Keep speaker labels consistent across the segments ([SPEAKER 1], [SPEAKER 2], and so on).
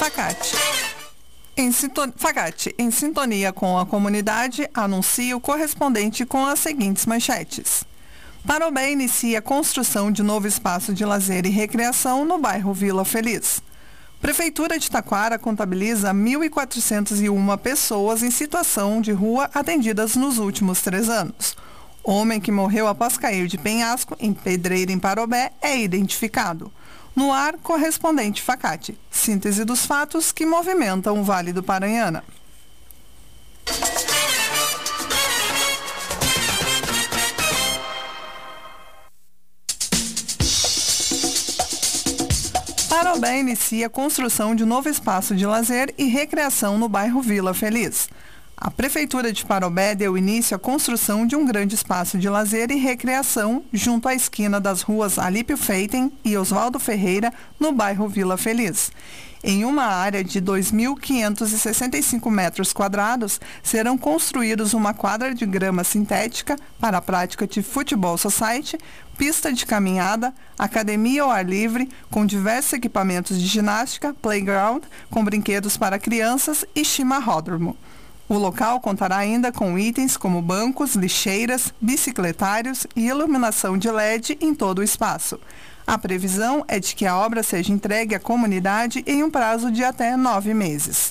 [SPEAKER 1] Facate. Em sintonia, Facate, em sintonia com a comunidade, anuncia o correspondente com as seguintes manchetes. Parobé inicia a construção de novo espaço de lazer e recreação no bairro Vila Feliz. Prefeitura de Taquara contabiliza 1.401 pessoas em situação de rua atendidas nos últimos três anos. Homem que morreu após cair de penhasco em Pedreira, em Parobé, é identificado. No ar, correspondente Facate. Síntese dos fatos que movimentam o Vale do Paranhana. Parobé inicia a construção de novo espaço de lazer e recreação no bairro Vila Feliz. A Prefeitura de Parobé deu início à construção de um grande espaço de lazer e recreação junto à esquina das ruas Alípio Feiten e Oswaldo Ferreira, no bairro Vila Feliz. Em uma área de 2.565 metros quadrados, serão construídos uma quadra de grama sintética para a prática de futebol society, pista de caminhada, academia ao ar livre, com diversos equipamentos de ginástica, playground, com brinquedos para crianças e chimarródromo. O local contará ainda com itens como bancos, lixeiras, bicicletários e iluminação de LED em todo o espaço. A previsão é de que a obra seja entregue à comunidade em um prazo de até nove meses.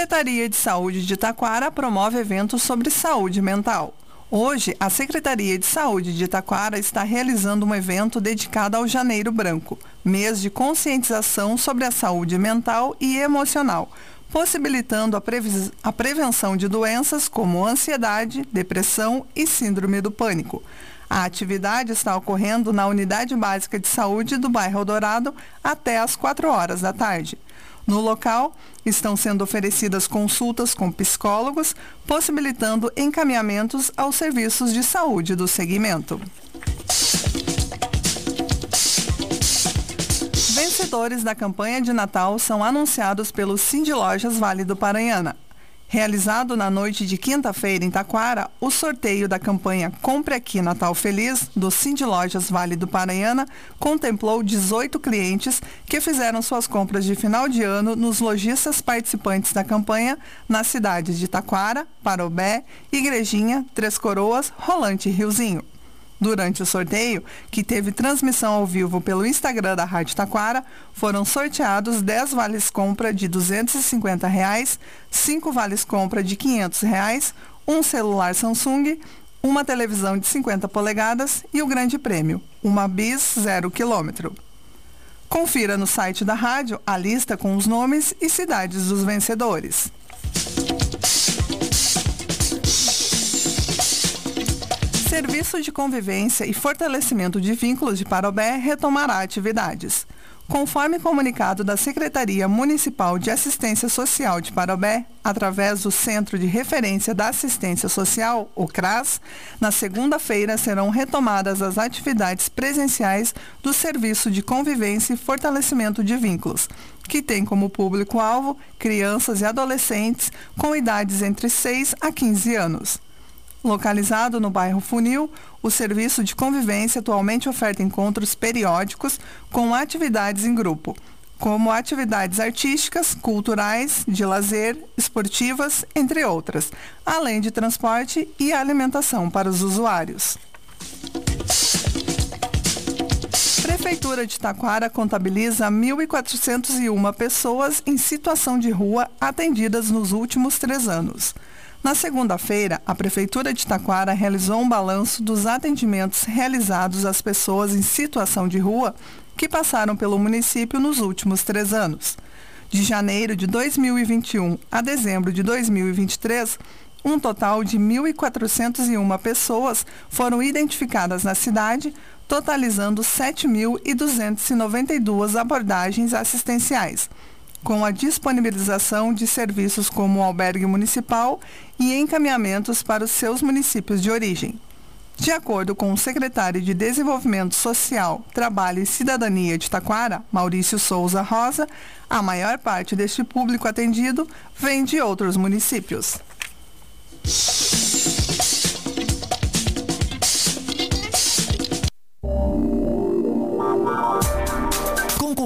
[SPEAKER 1] Secretaria de Saúde de Taquara promove eventos sobre saúde mental. Hoje, a Secretaria de Saúde de Taquara está realizando um evento dedicado ao Janeiro Branco, mês de conscientização sobre a saúde mental e emocional, possibilitando a, a prevenção de doenças como ansiedade, depressão e síndrome do pânico. A atividade está ocorrendo na Unidade Básica de Saúde do bairro Dourado até às 4 horas da tarde. No local, estão sendo oferecidas consultas com psicólogos, possibilitando encaminhamentos aos serviços de saúde do segmento. Vencedores da campanha de Natal são anunciados pelo Cindy Lojas Vale do Paranhana. Realizado na noite de quinta-feira em Taquara, o sorteio da campanha Compre Aqui Natal Feliz, do Cindy Lojas Vale do Paranhana, contemplou 18 clientes que fizeram suas compras de final de ano nos lojistas participantes da campanha nas cidades de Taquara, Parobé, Igrejinha, Três Coroas, Rolante e Riozinho. Durante o sorteio, que teve transmissão ao vivo pelo Instagram da Rádio Taquara, foram sorteados 10 vales compra de 250 reais, 5 vales compra de 500 reais, um celular Samsung, uma televisão de 50 polegadas e o grande prêmio, uma Bis 0 km. Confira no site da rádio a lista com os nomes e cidades dos vencedores. Serviço de Convivência e Fortalecimento de Vínculos de Parobé retomará atividades. Conforme comunicado da Secretaria Municipal de Assistência Social de Parobé, através do Centro de Referência da Assistência Social, o CRAS, na segunda-feira serão retomadas as atividades presenciais do Serviço de Convivência e Fortalecimento de Vínculos, que tem como público-alvo crianças e adolescentes com idades entre 6 a 15 anos. Localizado no bairro Funil, o serviço de convivência atualmente oferta encontros periódicos com atividades em grupo, como atividades artísticas, culturais, de lazer, esportivas, entre outras, além de transporte e alimentação para os usuários. Prefeitura de Taquara contabiliza 1.401 pessoas em situação de rua atendidas nos últimos três anos. Na segunda-feira, a Prefeitura de Taquara realizou um balanço dos atendimentos realizados às pessoas em situação de rua que passaram pelo município nos últimos três anos. De janeiro de 2021 a dezembro de 2023, Um total de 1.401 pessoas foram identificadas na cidade, totalizando 7.292 abordagens assistenciais, com a disponibilização de serviços como albergue municipal e encaminhamentos para os seus municípios de origem. De acordo com o secretário de Desenvolvimento Social, Trabalho e Cidadania de Taquara, Maurício Souza Rosa, a maior parte deste público atendido vem de outros municípios.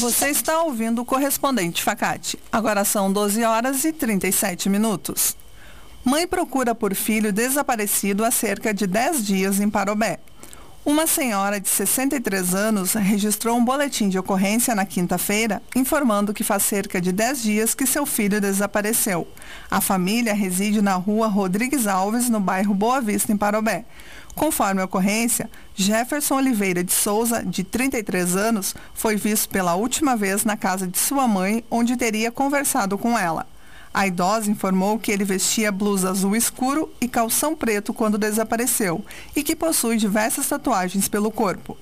[SPEAKER 1] Você está ouvindo o correspondente Facate. Agora são 12 horas e 37 minutos. Mãe procura por filho desaparecido há cerca de 10 dias em Parobé. Uma senhora de 63 anos registrou um boletim de ocorrência na quinta-feira, informando que faz cerca de 10 dias que seu filho desapareceu. A família reside na rua Rodrigues Alves, no bairro Boa Vista, em Parobé. Conforme a ocorrência, Jefferson Oliveira de Souza, de 33 anos, foi visto pela última vez na casa de sua mãe, onde teria conversado com ela. A idosa informou que ele vestia blusa azul escuro e calção preto quando desapareceu e que possui diversas tatuagens pelo corpo.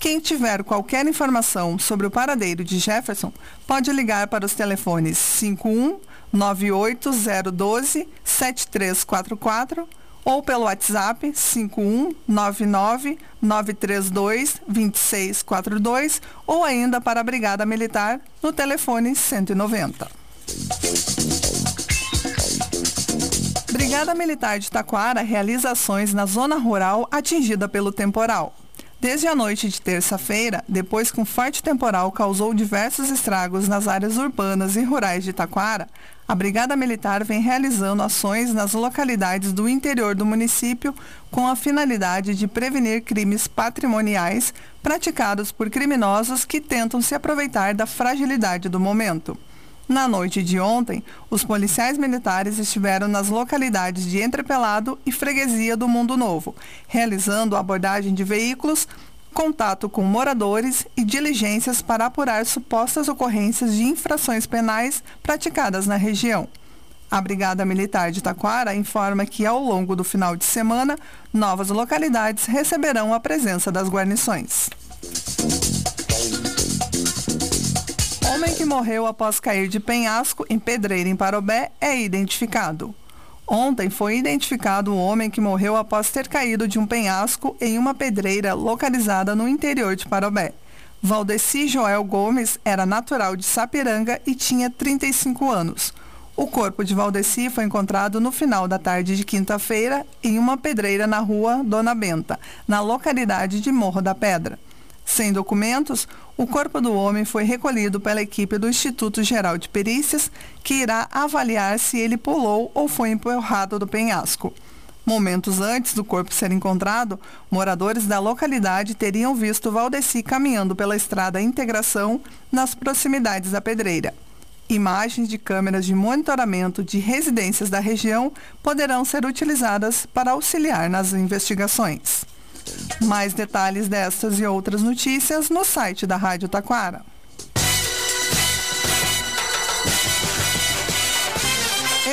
[SPEAKER 1] Quem tiver qualquer informação sobre o paradeiro de Jefferson pode ligar para os telefones 51 98012 7344 ou pelo WhatsApp 5199 932 2642 ou ainda para a Brigada Militar no telefone 190. Brigada Militar de Taquara realiza ações na zona rural atingida pelo temporal. Desde a noite de terça-feira, depois que um forte temporal causou diversos estragos nas áreas urbanas e rurais de Taquara, a Brigada Militar vem realizando ações nas localidades do interior do município com a finalidade de prevenir crimes patrimoniais praticados por criminosos que tentam se aproveitar da fragilidade do momento. Na noite de ontem, os policiais militares estiveram nas localidades de Entrepelado e Freguesia do Mundo Novo, realizando abordagem de veículos, contato com moradores e diligências para apurar supostas ocorrências de infrações penais praticadas na região. A Brigada Militar de Taquara informa que, ao longo do final de semana, novas localidades receberão a presença das guarnições. Homem que morreu após cair de penhasco em Pedreira, em Parobé, é identificado. Ontem foi identificado o homem que morreu após ter caído de um penhasco em uma pedreira localizada no interior de Parobé. Valdeci Joel Gomes era natural de Sapiranga e tinha 35 anos. O corpo de Valdeci foi encontrado no final da tarde de quinta-feira em uma pedreira na rua Dona Benta, na localidade de Morro da Pedra. Sem documentos, o corpo do homem foi recolhido pela equipe do Instituto Geral de Perícias, que irá avaliar se ele pulou ou foi empurrado do penhasco. Momentos antes do corpo ser encontrado, moradores da localidade teriam visto Valdeci caminhando pela estrada Integração nas proximidades da pedreira. Imagens de câmeras de monitoramento de residências da região poderão ser utilizadas para auxiliar nas investigações. Mais detalhes destas e outras notícias no site da Rádio Taquara.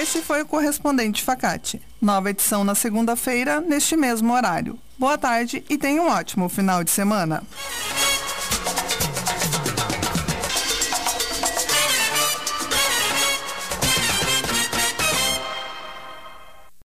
[SPEAKER 1] Este foi o correspondente Facate. Nova edição na segunda-feira, neste mesmo horário. Boa tarde e tenha um ótimo final de semana.